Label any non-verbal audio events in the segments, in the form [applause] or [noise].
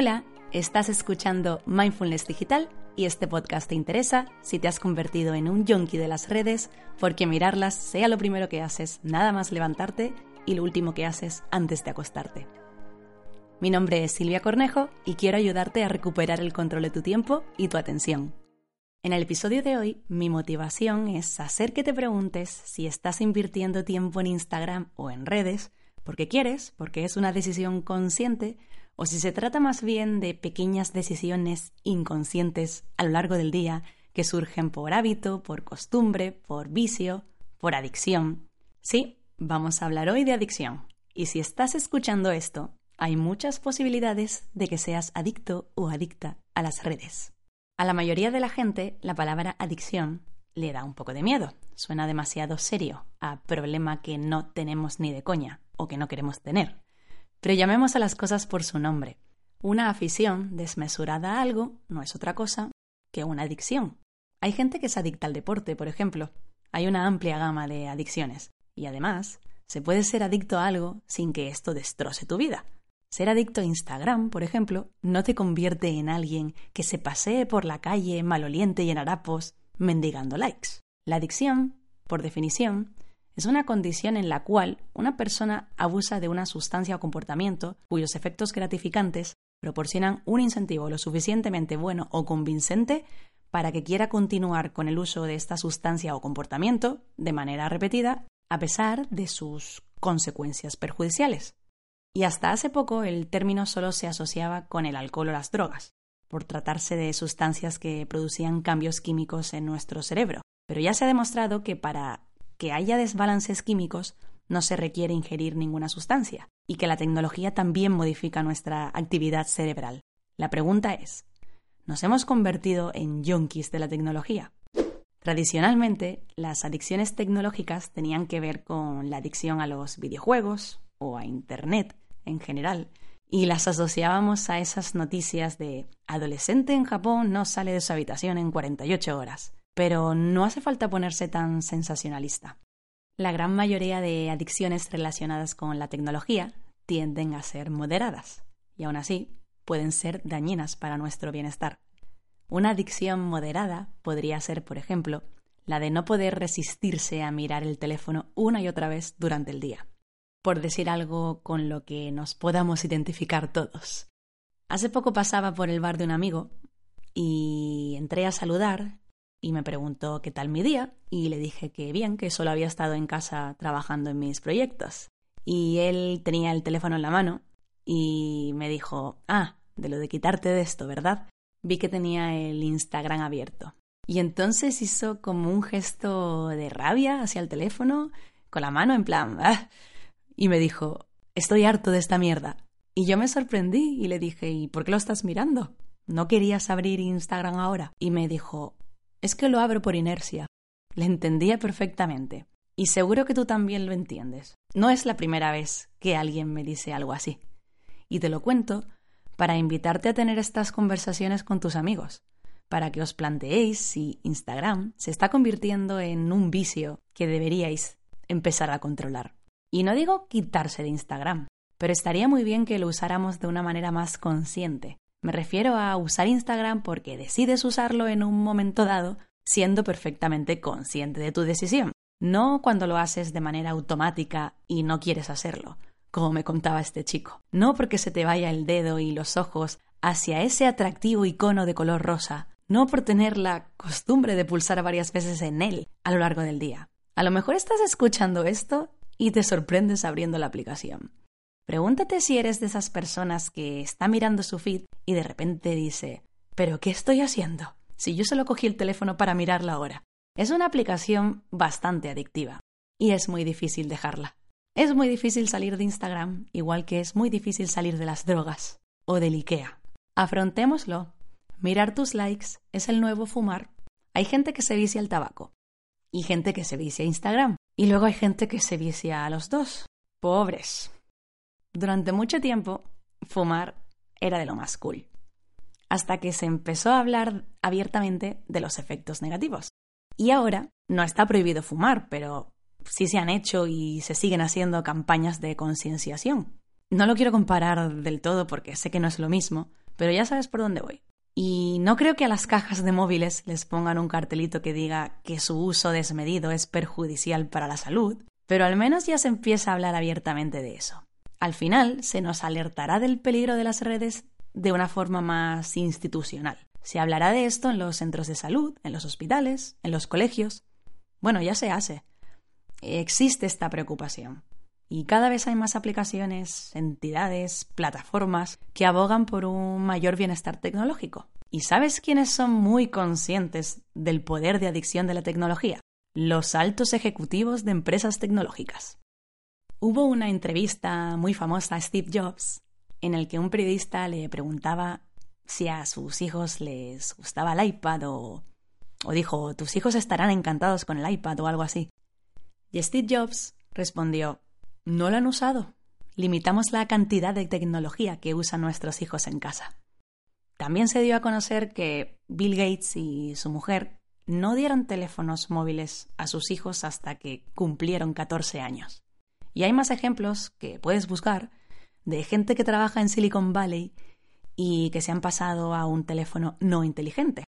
Hola, estás escuchando Mindfulness Digital y este podcast te interesa si te has convertido en un junkie de las redes porque mirarlas sea lo primero que haces nada más levantarte y lo último que haces antes de acostarte. Mi nombre es Silvia Cornejo y quiero ayudarte a recuperar el control de tu tiempo y tu atención. En el episodio de hoy, mi motivación es hacer que te preguntes si estás invirtiendo tiempo en Instagram o en redes porque quieres, porque es una decisión consciente, o si se trata más bien de pequeñas decisiones inconscientes a lo largo del día que surgen por hábito, por costumbre, por vicio, por adicción. Sí, vamos a hablar hoy de adicción. Y si estás escuchando esto, hay muchas posibilidades de que seas adicto o adicta a las redes. A la mayoría de la gente, la palabra adicción le da un poco de miedo. Suena demasiado serio, a problema que no tenemos ni de coña o que no queremos tener. Pero llamemos a las cosas por su nombre. Una afición desmesurada a algo no es otra cosa que una adicción. Hay gente que es adicta al deporte, por ejemplo. Hay una amplia gama de adicciones. Y además, se puede ser adicto a algo sin que esto destroce tu vida. Ser adicto a Instagram, por ejemplo, no te convierte en alguien que se pasee por la calle maloliente y en harapos mendigando likes. La adicción, por definición, es una condición en la cual una persona abusa de una sustancia o comportamiento cuyos efectos gratificantes proporcionan un incentivo lo suficientemente bueno o convincente para que quiera continuar con el uso de esta sustancia o comportamiento de manera repetida a pesar de sus consecuencias perjudiciales. Y hasta hace poco el término solo se asociaba con el alcohol o las drogas, por tratarse de sustancias que producían cambios químicos en nuestro cerebro. Pero ya se ha demostrado que para que haya desbalances químicos no se requiere ingerir ninguna sustancia y que la tecnología también modifica nuestra actividad cerebral. La pregunta es, ¿nos hemos convertido en junkies de la tecnología? Tradicionalmente, las adicciones tecnológicas tenían que ver con la adicción a los videojuegos o a Internet en general, y las asociábamos a esas noticias de adolescente en Japón no sale de su habitación en 48 horas pero no hace falta ponerse tan sensacionalista. La gran mayoría de adicciones relacionadas con la tecnología tienden a ser moderadas y aún así pueden ser dañinas para nuestro bienestar. Una adicción moderada podría ser, por ejemplo, la de no poder resistirse a mirar el teléfono una y otra vez durante el día, por decir algo con lo que nos podamos identificar todos. Hace poco pasaba por el bar de un amigo y entré a saludar y me preguntó qué tal mi día y le dije que bien, que solo había estado en casa trabajando en mis proyectos. Y él tenía el teléfono en la mano y me dijo, ah, de lo de quitarte de esto, ¿verdad? Vi que tenía el Instagram abierto. Y entonces hizo como un gesto de rabia hacia el teléfono, con la mano en plan, ah", y me dijo, estoy harto de esta mierda. Y yo me sorprendí y le dije, ¿y por qué lo estás mirando? ¿No querías abrir Instagram ahora? Y me dijo, es que lo abro por inercia. Le entendía perfectamente. Y seguro que tú también lo entiendes. No es la primera vez que alguien me dice algo así. Y te lo cuento para invitarte a tener estas conversaciones con tus amigos, para que os planteéis si Instagram se está convirtiendo en un vicio que deberíais empezar a controlar. Y no digo quitarse de Instagram, pero estaría muy bien que lo usáramos de una manera más consciente, me refiero a usar Instagram porque decides usarlo en un momento dado siendo perfectamente consciente de tu decisión, no cuando lo haces de manera automática y no quieres hacerlo, como me contaba este chico. No porque se te vaya el dedo y los ojos hacia ese atractivo icono de color rosa, no por tener la costumbre de pulsar varias veces en él a lo largo del día. A lo mejor estás escuchando esto y te sorprendes abriendo la aplicación. Pregúntate si eres de esas personas que está mirando su feed y de repente dice, ¿pero qué estoy haciendo? Si yo solo cogí el teléfono para mirarla ahora. Es una aplicación bastante adictiva y es muy difícil dejarla. Es muy difícil salir de Instagram, igual que es muy difícil salir de las drogas o del IKEA. Afrontémoslo. Mirar tus likes es el nuevo fumar. Hay gente que se vicia al tabaco y gente que se vicia a Instagram. Y luego hay gente que se vicia a los dos. Pobres. Durante mucho tiempo, fumar era de lo más cool, hasta que se empezó a hablar abiertamente de los efectos negativos. Y ahora no está prohibido fumar, pero sí se han hecho y se siguen haciendo campañas de concienciación. No lo quiero comparar del todo porque sé que no es lo mismo, pero ya sabes por dónde voy. Y no creo que a las cajas de móviles les pongan un cartelito que diga que su uso desmedido es perjudicial para la salud, pero al menos ya se empieza a hablar abiertamente de eso. Al final se nos alertará del peligro de las redes de una forma más institucional. Se hablará de esto en los centros de salud, en los hospitales, en los colegios. Bueno, ya se hace. Existe esta preocupación. Y cada vez hay más aplicaciones, entidades, plataformas que abogan por un mayor bienestar tecnológico. ¿Y sabes quiénes son muy conscientes del poder de adicción de la tecnología? Los altos ejecutivos de empresas tecnológicas. Hubo una entrevista muy famosa a Steve Jobs en el que un periodista le preguntaba si a sus hijos les gustaba el iPad o, o dijo, tus hijos estarán encantados con el iPad o algo así. Y Steve Jobs respondió, no lo han usado. Limitamos la cantidad de tecnología que usan nuestros hijos en casa. También se dio a conocer que Bill Gates y su mujer no dieron teléfonos móviles a sus hijos hasta que cumplieron 14 años. Y hay más ejemplos que puedes buscar de gente que trabaja en Silicon Valley y que se han pasado a un teléfono no inteligente.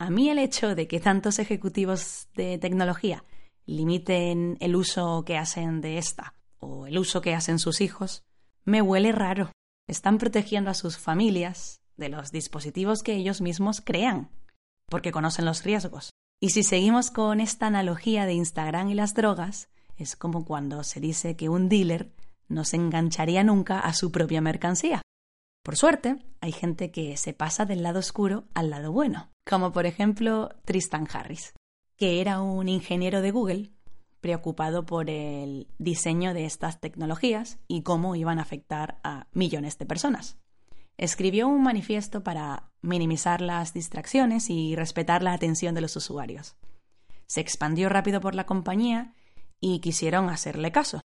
A mí el hecho de que tantos ejecutivos de tecnología limiten el uso que hacen de esta o el uso que hacen sus hijos me huele raro. Están protegiendo a sus familias de los dispositivos que ellos mismos crean, porque conocen los riesgos. Y si seguimos con esta analogía de Instagram y las drogas, es como cuando se dice que un dealer no se engancharía nunca a su propia mercancía. Por suerte, hay gente que se pasa del lado oscuro al lado bueno, como por ejemplo Tristan Harris, que era un ingeniero de Google preocupado por el diseño de estas tecnologías y cómo iban a afectar a millones de personas. Escribió un manifiesto para minimizar las distracciones y respetar la atención de los usuarios. Se expandió rápido por la compañía y quisieron hacerle caso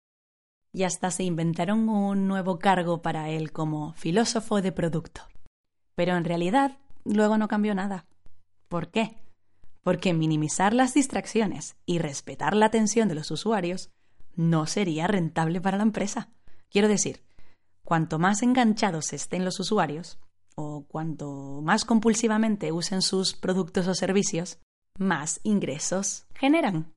y hasta se inventaron un nuevo cargo para él como filósofo de producto. Pero en realidad luego no cambió nada. ¿Por qué? Porque minimizar las distracciones y respetar la atención de los usuarios no sería rentable para la empresa. Quiero decir, cuanto más enganchados estén los usuarios, o cuanto más compulsivamente usen sus productos o servicios, más ingresos generan.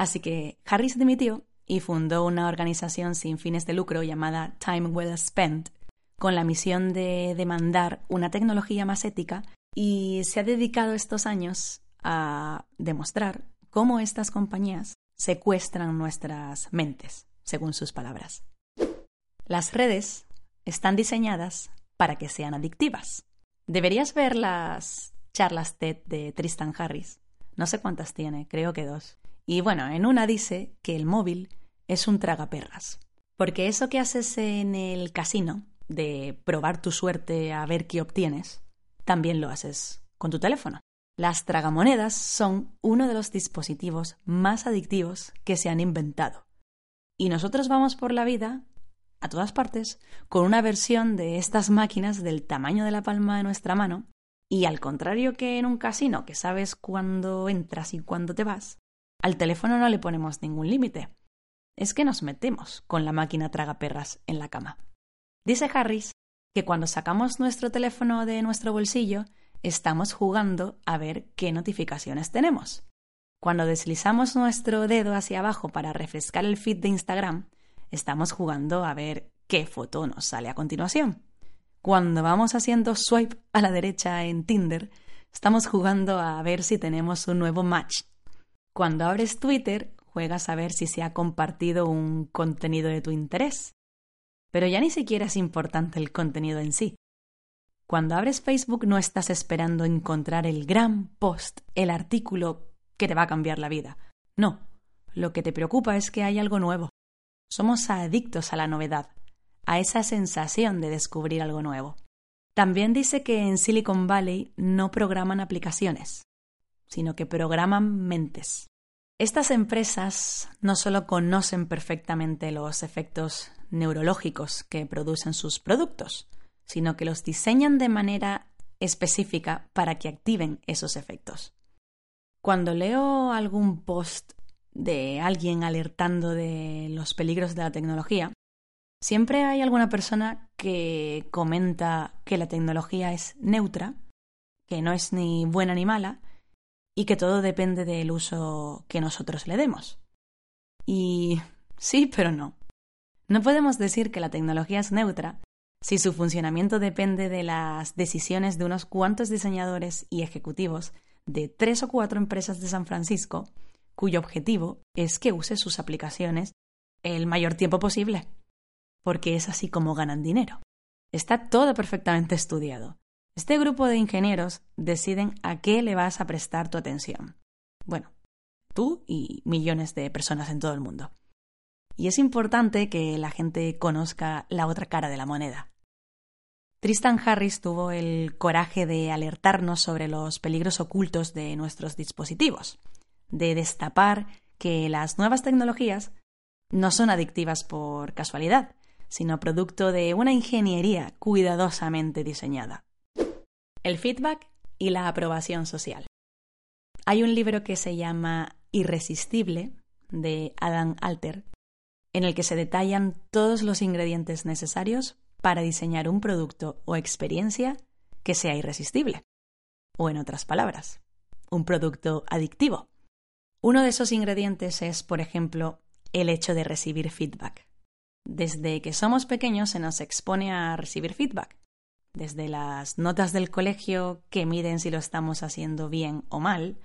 Así que Harris dimitió y fundó una organización sin fines de lucro llamada Time Well Spent, con la misión de demandar una tecnología más ética y se ha dedicado estos años a demostrar cómo estas compañías secuestran nuestras mentes, según sus palabras. Las redes están diseñadas para que sean adictivas. Deberías ver las charlas TED de Tristan Harris. No sé cuántas tiene, creo que dos. Y bueno, en una dice que el móvil es un tragaperras. Porque eso que haces en el casino, de probar tu suerte a ver qué obtienes, también lo haces con tu teléfono. Las tragamonedas son uno de los dispositivos más adictivos que se han inventado. Y nosotros vamos por la vida, a todas partes, con una versión de estas máquinas del tamaño de la palma de nuestra mano, y al contrario que en un casino, que sabes cuándo entras y cuándo te vas, al teléfono no le ponemos ningún límite es que nos metemos con la máquina tragaperras en la cama. Dice Harris que cuando sacamos nuestro teléfono de nuestro bolsillo, estamos jugando a ver qué notificaciones tenemos. Cuando deslizamos nuestro dedo hacia abajo para refrescar el feed de Instagram, estamos jugando a ver qué foto nos sale a continuación. Cuando vamos haciendo swipe a la derecha en Tinder, estamos jugando a ver si tenemos un nuevo match. Cuando abres Twitter, juegas a ver si se ha compartido un contenido de tu interés. Pero ya ni siquiera es importante el contenido en sí. Cuando abres Facebook no estás esperando encontrar el gran post, el artículo que te va a cambiar la vida. No, lo que te preocupa es que hay algo nuevo. Somos adictos a la novedad, a esa sensación de descubrir algo nuevo. También dice que en Silicon Valley no programan aplicaciones, sino que programan mentes. Estas empresas no solo conocen perfectamente los efectos neurológicos que producen sus productos, sino que los diseñan de manera específica para que activen esos efectos. Cuando leo algún post de alguien alertando de los peligros de la tecnología, Siempre hay alguna persona que comenta que la tecnología es neutra, que no es ni buena ni mala, y que todo depende del uso que nosotros le demos. Y sí, pero no. No podemos decir que la tecnología es neutra si su funcionamiento depende de las decisiones de unos cuantos diseñadores y ejecutivos de tres o cuatro empresas de San Francisco, cuyo objetivo es que use sus aplicaciones el mayor tiempo posible porque es así como ganan dinero. Está todo perfectamente estudiado. Este grupo de ingenieros deciden a qué le vas a prestar tu atención. Bueno, tú y millones de personas en todo el mundo. Y es importante que la gente conozca la otra cara de la moneda. Tristan Harris tuvo el coraje de alertarnos sobre los peligros ocultos de nuestros dispositivos, de destapar que las nuevas tecnologías no son adictivas por casualidad, sino producto de una ingeniería cuidadosamente diseñada. El feedback y la aprobación social. Hay un libro que se llama Irresistible de Adam Alter, en el que se detallan todos los ingredientes necesarios para diseñar un producto o experiencia que sea irresistible. O en otras palabras, un producto adictivo. Uno de esos ingredientes es, por ejemplo, el hecho de recibir feedback. Desde que somos pequeños se nos expone a recibir feedback, desde las notas del colegio que miden si lo estamos haciendo bien o mal,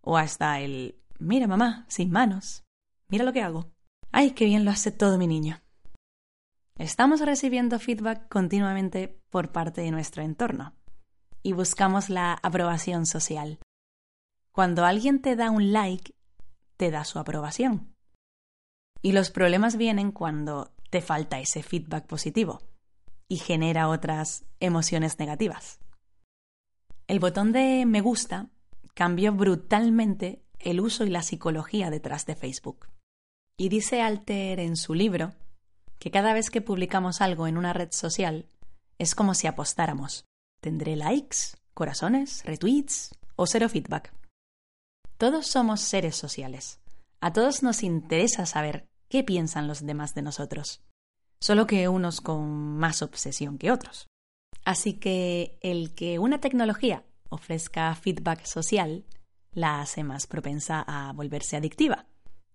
o hasta el mira mamá, sin manos, mira lo que hago. ¡Ay, qué bien lo hace todo mi niño! Estamos recibiendo feedback continuamente por parte de nuestro entorno y buscamos la aprobación social. Cuando alguien te da un like, te da su aprobación. Y los problemas vienen cuando te falta ese feedback positivo y genera otras emociones negativas. El botón de me gusta cambió brutalmente el uso y la psicología detrás de Facebook. Y dice Alter en su libro que cada vez que publicamos algo en una red social es como si apostáramos. ¿Tendré likes, corazones, retweets o cero feedback? Todos somos seres sociales. A todos nos interesa saber qué piensan los demás de nosotros, solo que unos con más obsesión que otros. Así que el que una tecnología ofrezca feedback social la hace más propensa a volverse adictiva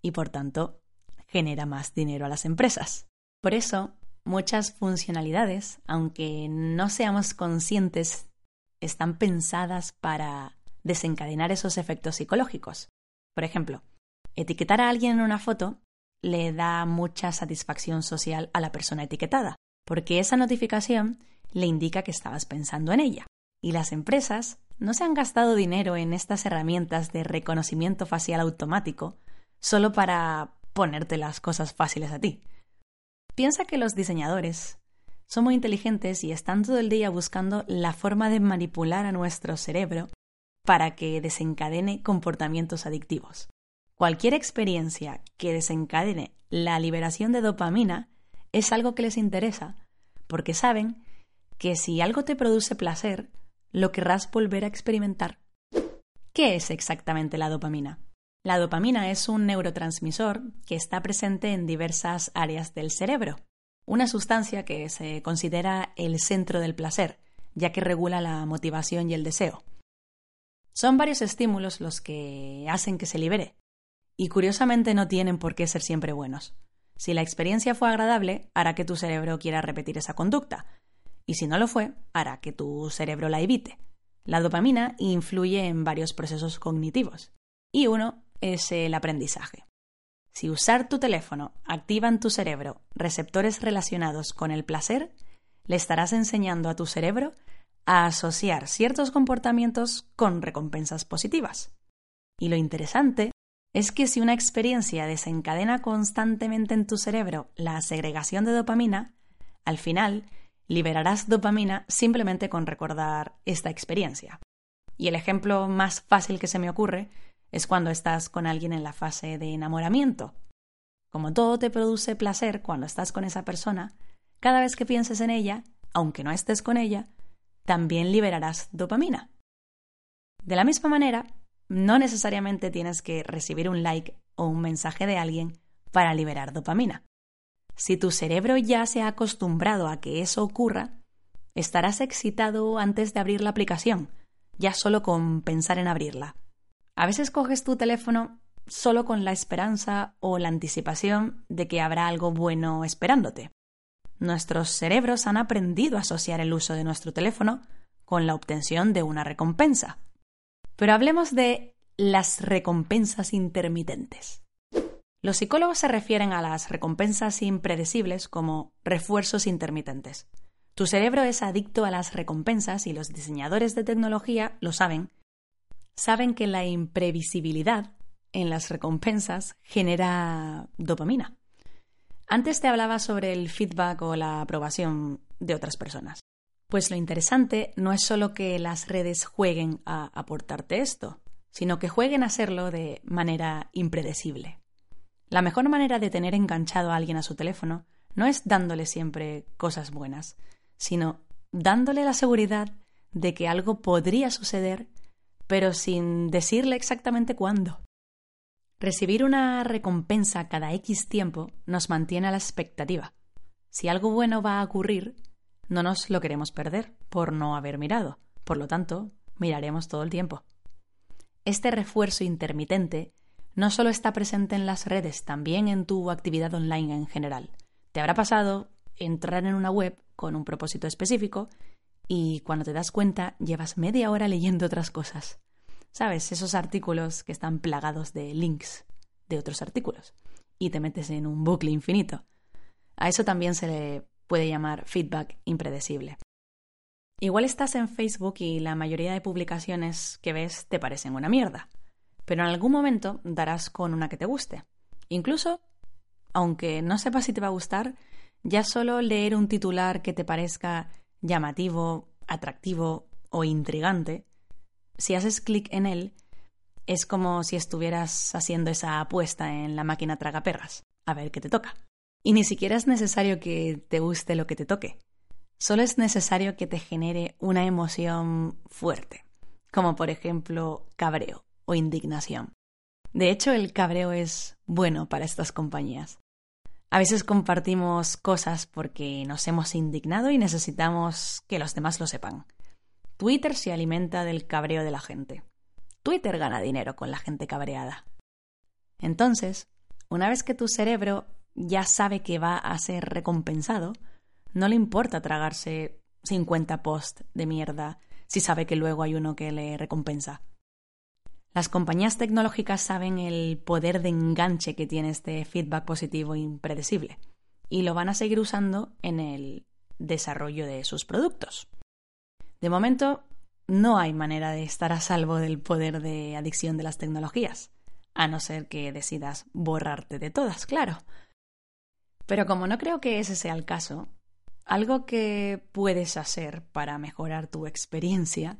y por tanto genera más dinero a las empresas. Por eso, muchas funcionalidades, aunque no seamos conscientes, están pensadas para desencadenar esos efectos psicológicos. Por ejemplo, etiquetar a alguien en una foto le da mucha satisfacción social a la persona etiquetada, porque esa notificación le indica que estabas pensando en ella. Y las empresas no se han gastado dinero en estas herramientas de reconocimiento facial automático solo para ponerte las cosas fáciles a ti. Piensa que los diseñadores son muy inteligentes y están todo el día buscando la forma de manipular a nuestro cerebro para que desencadene comportamientos adictivos. Cualquier experiencia que desencadene la liberación de dopamina es algo que les interesa, porque saben que si algo te produce placer, lo querrás volver a experimentar. ¿Qué es exactamente la dopamina? La dopamina es un neurotransmisor que está presente en diversas áreas del cerebro, una sustancia que se considera el centro del placer, ya que regula la motivación y el deseo. Son varios estímulos los que hacen que se libere, y curiosamente no tienen por qué ser siempre buenos. Si la experiencia fue agradable, hará que tu cerebro quiera repetir esa conducta, y si no lo fue, hará que tu cerebro la evite. La dopamina influye en varios procesos cognitivos, y uno es el aprendizaje. Si usar tu teléfono activa en tu cerebro receptores relacionados con el placer, le estarás enseñando a tu cerebro a asociar ciertos comportamientos con recompensas positivas. Y lo interesante es que si una experiencia desencadena constantemente en tu cerebro la segregación de dopamina, al final liberarás dopamina simplemente con recordar esta experiencia. Y el ejemplo más fácil que se me ocurre es cuando estás con alguien en la fase de enamoramiento. Como todo te produce placer cuando estás con esa persona, cada vez que pienses en ella, aunque no estés con ella, también liberarás dopamina. De la misma manera, no necesariamente tienes que recibir un like o un mensaje de alguien para liberar dopamina. Si tu cerebro ya se ha acostumbrado a que eso ocurra, estarás excitado antes de abrir la aplicación, ya solo con pensar en abrirla. A veces coges tu teléfono solo con la esperanza o la anticipación de que habrá algo bueno esperándote. Nuestros cerebros han aprendido a asociar el uso de nuestro teléfono con la obtención de una recompensa. Pero hablemos de las recompensas intermitentes. Los psicólogos se refieren a las recompensas impredecibles como refuerzos intermitentes. Tu cerebro es adicto a las recompensas y los diseñadores de tecnología lo saben. Saben que la imprevisibilidad en las recompensas genera dopamina. Antes te hablaba sobre el feedback o la aprobación de otras personas. Pues lo interesante no es solo que las redes jueguen a aportarte esto, sino que jueguen a hacerlo de manera impredecible. La mejor manera de tener enganchado a alguien a su teléfono no es dándole siempre cosas buenas, sino dándole la seguridad de que algo podría suceder, pero sin decirle exactamente cuándo. Recibir una recompensa cada X tiempo nos mantiene a la expectativa. Si algo bueno va a ocurrir, no nos lo queremos perder por no haber mirado. Por lo tanto, miraremos todo el tiempo. Este refuerzo intermitente no solo está presente en las redes, también en tu actividad online en general. Te habrá pasado entrar en una web con un propósito específico y cuando te das cuenta llevas media hora leyendo otras cosas. ¿Sabes? Esos artículos que están plagados de links de otros artículos y te metes en un bucle infinito. A eso también se le puede llamar feedback impredecible. Igual estás en Facebook y la mayoría de publicaciones que ves te parecen una mierda, pero en algún momento darás con una que te guste. Incluso, aunque no sepas si te va a gustar, ya solo leer un titular que te parezca llamativo, atractivo o intrigante, si haces clic en él, es como si estuvieras haciendo esa apuesta en la máquina tragaperras, a ver qué te toca. Y ni siquiera es necesario que te guste lo que te toque. Solo es necesario que te genere una emoción fuerte, como por ejemplo cabreo o indignación. De hecho, el cabreo es bueno para estas compañías. A veces compartimos cosas porque nos hemos indignado y necesitamos que los demás lo sepan. Twitter se alimenta del cabreo de la gente. Twitter gana dinero con la gente cabreada. Entonces, una vez que tu cerebro ya sabe que va a ser recompensado, no le importa tragarse 50 posts de mierda si sabe que luego hay uno que le recompensa. Las compañías tecnológicas saben el poder de enganche que tiene este feedback positivo impredecible y lo van a seguir usando en el desarrollo de sus productos. De momento, no hay manera de estar a salvo del poder de adicción de las tecnologías, a no ser que decidas borrarte de todas, claro. Pero como no creo que ese sea el caso, algo que puedes hacer para mejorar tu experiencia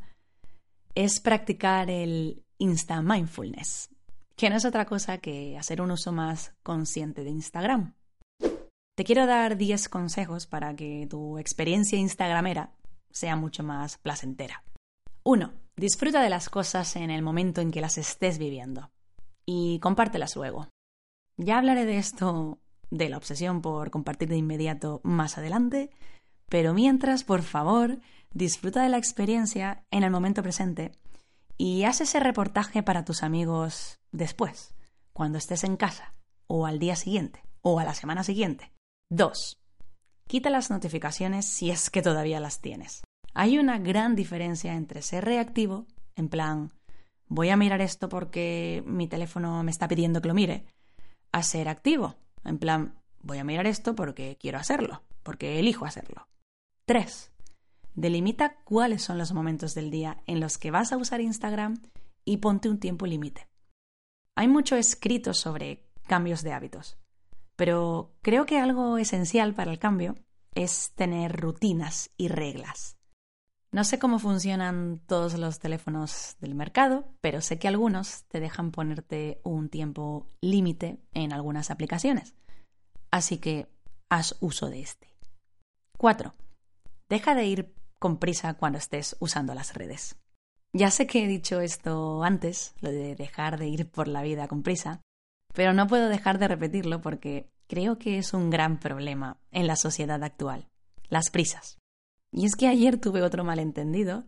es practicar el Insta Mindfulness, que no es otra cosa que hacer un uso más consciente de Instagram. Te quiero dar 10 consejos para que tu experiencia instagramera sea mucho más placentera. 1. Disfruta de las cosas en el momento en que las estés viviendo y compártelas luego. Ya hablaré de esto, de la obsesión por compartir de inmediato más adelante, pero mientras, por favor, disfruta de la experiencia en el momento presente y haz ese reportaje para tus amigos después, cuando estés en casa, o al día siguiente, o a la semana siguiente. 2. Quita las notificaciones si es que todavía las tienes. Hay una gran diferencia entre ser reactivo, en plan, voy a mirar esto porque mi teléfono me está pidiendo que lo mire, a ser activo, en plan, voy a mirar esto porque quiero hacerlo, porque elijo hacerlo. 3. Delimita cuáles son los momentos del día en los que vas a usar Instagram y ponte un tiempo límite. Hay mucho escrito sobre cambios de hábitos, pero creo que algo esencial para el cambio es tener rutinas y reglas. No sé cómo funcionan todos los teléfonos del mercado, pero sé que algunos te dejan ponerte un tiempo límite en algunas aplicaciones. Así que haz uso de este. 4. Deja de ir con prisa cuando estés usando las redes. Ya sé que he dicho esto antes, lo de dejar de ir por la vida con prisa, pero no puedo dejar de repetirlo porque creo que es un gran problema en la sociedad actual, las prisas. Y es que ayer tuve otro malentendido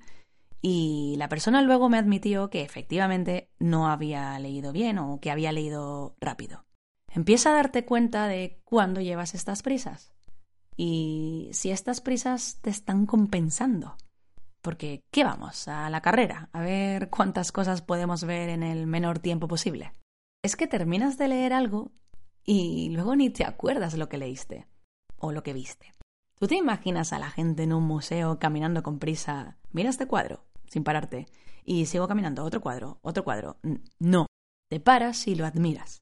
y la persona luego me admitió que efectivamente no había leído bien o que había leído rápido. Empieza a darte cuenta de cuándo llevas estas prisas y si estas prisas te están compensando. Porque, ¿qué vamos? A la carrera, a ver cuántas cosas podemos ver en el menor tiempo posible. Es que terminas de leer algo y luego ni te acuerdas lo que leíste o lo que viste. ¿Tú te imaginas a la gente en un museo caminando con prisa? Mira este cuadro, sin pararte, y sigo caminando, otro cuadro, otro cuadro. No, te paras y lo admiras.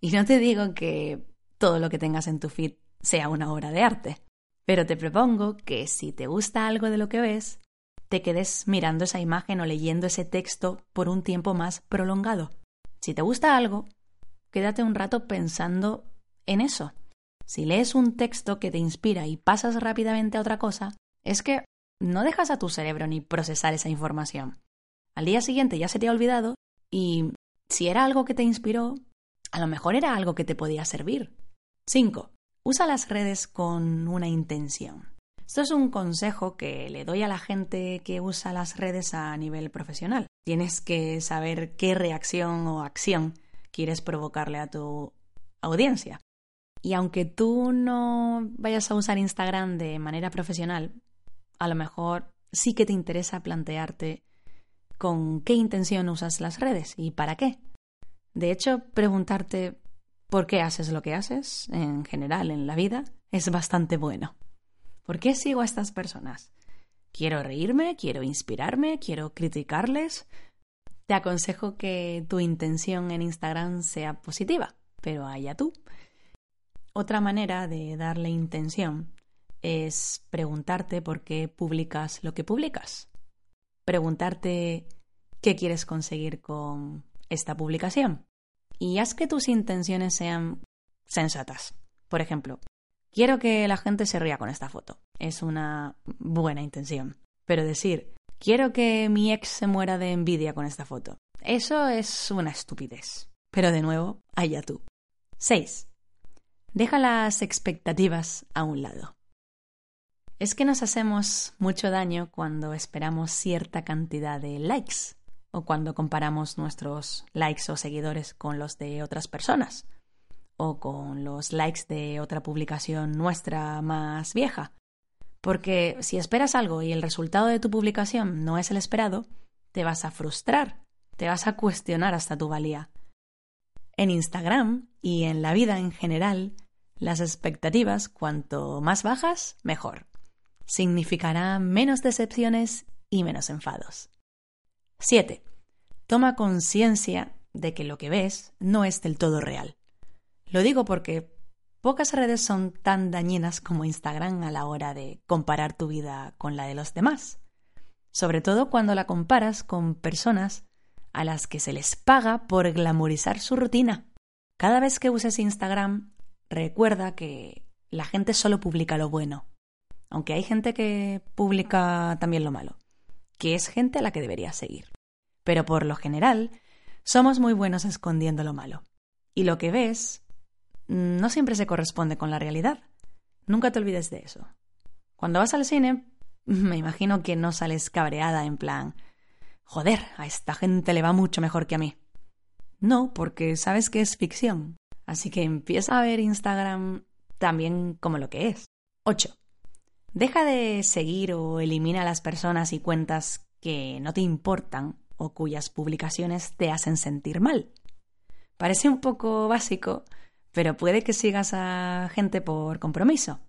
Y no te digo que todo lo que tengas en tu feed sea una obra de arte, pero te propongo que si te gusta algo de lo que ves, te quedes mirando esa imagen o leyendo ese texto por un tiempo más prolongado. Si te gusta algo, quédate un rato pensando en eso si lees un texto que te inspira y pasas rápidamente a otra cosa, es que no dejas a tu cerebro ni procesar esa información. Al día siguiente ya se te ha olvidado y si era algo que te inspiró, a lo mejor era algo que te podía servir. 5. Usa las redes con una intención. Esto es un consejo que le doy a la gente que usa las redes a nivel profesional. Tienes que saber qué reacción o acción quieres provocarle a tu audiencia. Y aunque tú no vayas a usar Instagram de manera profesional, a lo mejor sí que te interesa plantearte con qué intención usas las redes y para qué. De hecho, preguntarte por qué haces lo que haces, en general en la vida, es bastante bueno. ¿Por qué sigo a estas personas? ¿Quiero reírme? ¿Quiero inspirarme? ¿Quiero criticarles? Te aconsejo que tu intención en Instagram sea positiva, pero allá tú. Otra manera de darle intención es preguntarte por qué publicas lo que publicas. Preguntarte qué quieres conseguir con esta publicación. Y haz que tus intenciones sean sensatas. Por ejemplo, quiero que la gente se ría con esta foto. Es una buena intención. Pero decir, quiero que mi ex se muera de envidia con esta foto. Eso es una estupidez. Pero de nuevo, allá tú. 6. Deja las expectativas a un lado. Es que nos hacemos mucho daño cuando esperamos cierta cantidad de likes o cuando comparamos nuestros likes o seguidores con los de otras personas o con los likes de otra publicación nuestra más vieja. Porque si esperas algo y el resultado de tu publicación no es el esperado, te vas a frustrar, te vas a cuestionar hasta tu valía. En Instagram y en la vida en general, las expectativas, cuanto más bajas, mejor. Significará menos decepciones y menos enfados. 7. Toma conciencia de que lo que ves no es del todo real. Lo digo porque pocas redes son tan dañinas como Instagram a la hora de comparar tu vida con la de los demás. Sobre todo cuando la comparas con personas a las que se les paga por glamorizar su rutina. Cada vez que uses Instagram, recuerda que la gente solo publica lo bueno, aunque hay gente que publica también lo malo, que es gente a la que deberías seguir. Pero por lo general, somos muy buenos escondiendo lo malo. Y lo que ves no siempre se corresponde con la realidad. Nunca te olvides de eso. Cuando vas al cine, [laughs] me imagino que no sales cabreada en plan, joder, a esta gente le va mucho mejor que a mí. No, porque sabes que es ficción. Así que empieza a ver Instagram también como lo que es. 8. Deja de seguir o elimina a las personas y cuentas que no te importan o cuyas publicaciones te hacen sentir mal. Parece un poco básico, pero puede que sigas a gente por compromiso.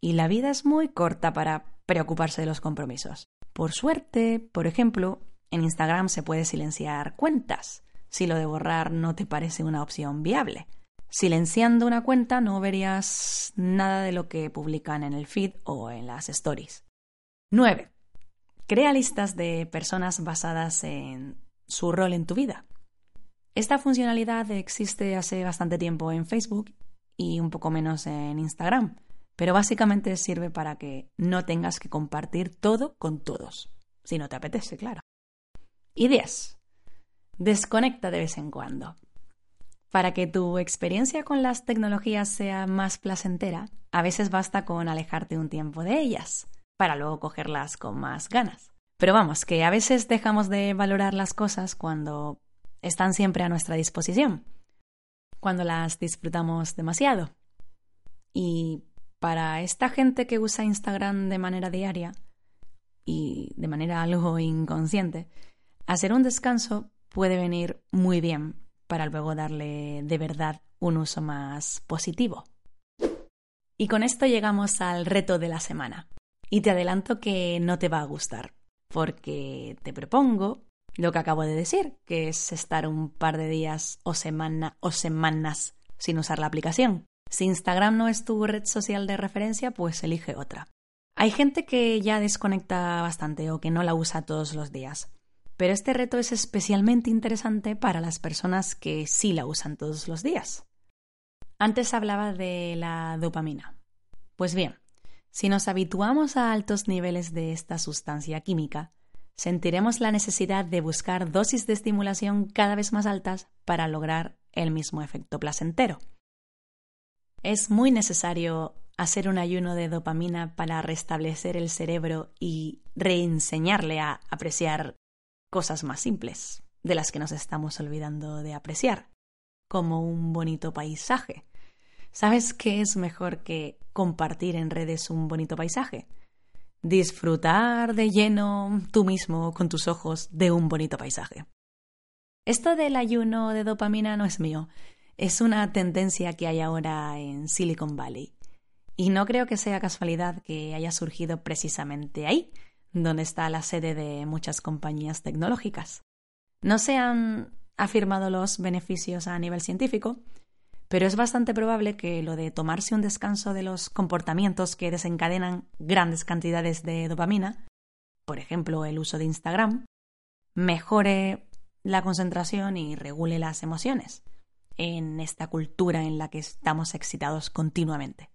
Y la vida es muy corta para preocuparse de los compromisos. Por suerte, por ejemplo, en Instagram se puede silenciar cuentas, si lo de borrar no te parece una opción viable. Silenciando una cuenta no verías nada de lo que publican en el feed o en las stories. 9. Crea listas de personas basadas en su rol en tu vida. Esta funcionalidad existe hace bastante tiempo en Facebook y un poco menos en Instagram, pero básicamente sirve para que no tengas que compartir todo con todos, si no te apetece, claro. Y 10. Desconecta de vez en cuando. Para que tu experiencia con las tecnologías sea más placentera, a veces basta con alejarte un tiempo de ellas, para luego cogerlas con más ganas. Pero vamos, que a veces dejamos de valorar las cosas cuando están siempre a nuestra disposición, cuando las disfrutamos demasiado. Y para esta gente que usa Instagram de manera diaria y de manera algo inconsciente, hacer un descanso puede venir muy bien para luego darle de verdad un uso más positivo. Y con esto llegamos al reto de la semana. Y te adelanto que no te va a gustar, porque te propongo lo que acabo de decir, que es estar un par de días o semana o semanas sin usar la aplicación. Si Instagram no es tu red social de referencia, pues elige otra. Hay gente que ya desconecta bastante o que no la usa todos los días. Pero este reto es especialmente interesante para las personas que sí la usan todos los días. Antes hablaba de la dopamina. Pues bien, si nos habituamos a altos niveles de esta sustancia química, sentiremos la necesidad de buscar dosis de estimulación cada vez más altas para lograr el mismo efecto placentero. Es muy necesario hacer un ayuno de dopamina para restablecer el cerebro y reenseñarle a apreciar cosas más simples, de las que nos estamos olvidando de apreciar, como un bonito paisaje. ¿Sabes qué es mejor que compartir en redes un bonito paisaje? Disfrutar de lleno tú mismo con tus ojos de un bonito paisaje. Esto del ayuno de dopamina no es mío, es una tendencia que hay ahora en Silicon Valley. Y no creo que sea casualidad que haya surgido precisamente ahí, donde está la sede de muchas compañías tecnológicas. No se han afirmado los beneficios a nivel científico, pero es bastante probable que lo de tomarse un descanso de los comportamientos que desencadenan grandes cantidades de dopamina, por ejemplo el uso de Instagram, mejore la concentración y regule las emociones en esta cultura en la que estamos excitados continuamente.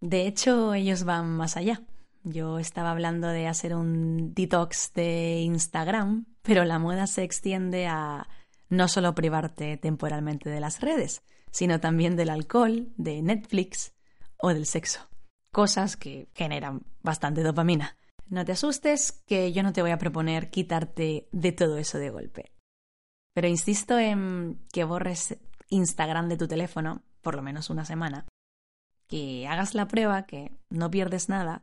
De hecho, ellos van más allá. Yo estaba hablando de hacer un detox de Instagram, pero la moda se extiende a no solo privarte temporalmente de las redes, sino también del alcohol, de Netflix o del sexo. Cosas que generan bastante dopamina. No te asustes que yo no te voy a proponer quitarte de todo eso de golpe. Pero insisto en que borres Instagram de tu teléfono, por lo menos una semana, que hagas la prueba, que no pierdes nada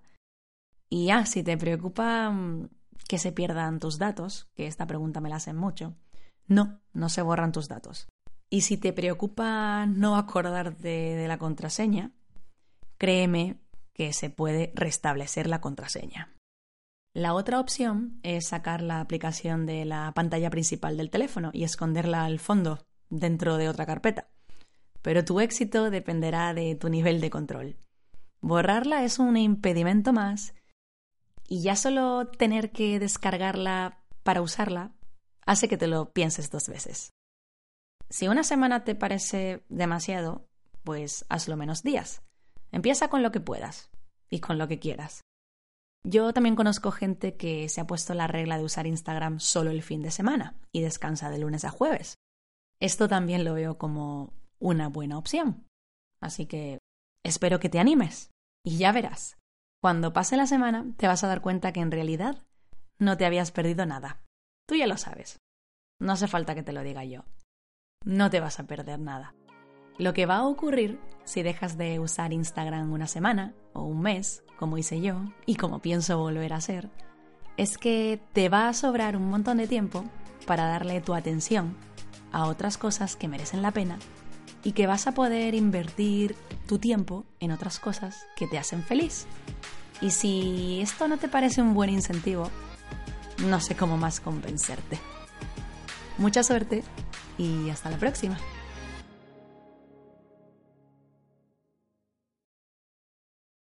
y ah, si te preocupa mm, que se pierdan tus datos, que esta pregunta me la hacen mucho, no, no se borran tus datos. Y si te preocupa no acordarte de la contraseña, créeme que se puede restablecer la contraseña. La otra opción es sacar la aplicación de la pantalla principal del teléfono y esconderla al fondo, dentro de otra carpeta. Pero tu éxito dependerá de tu nivel de control. Borrarla es un impedimento más y ya solo tener que descargarla para usarla hace que te lo pienses dos veces. Si una semana te parece demasiado, pues hazlo menos días. Empieza con lo que puedas y con lo que quieras. Yo también conozco gente que se ha puesto la regla de usar Instagram solo el fin de semana y descansa de lunes a jueves. Esto también lo veo como una buena opción. Así que espero que te animes y ya verás. Cuando pase la semana te vas a dar cuenta que en realidad no te habías perdido nada. Tú ya lo sabes. No hace falta que te lo diga yo. No te vas a perder nada. Lo que va a ocurrir si dejas de usar Instagram una semana o un mes, como hice yo y como pienso volver a hacer, es que te va a sobrar un montón de tiempo para darle tu atención a otras cosas que merecen la pena y que vas a poder invertir tu tiempo en otras cosas que te hacen feliz. Y si esto no te parece un buen incentivo, no sé cómo más convencerte. Mucha suerte y hasta la próxima.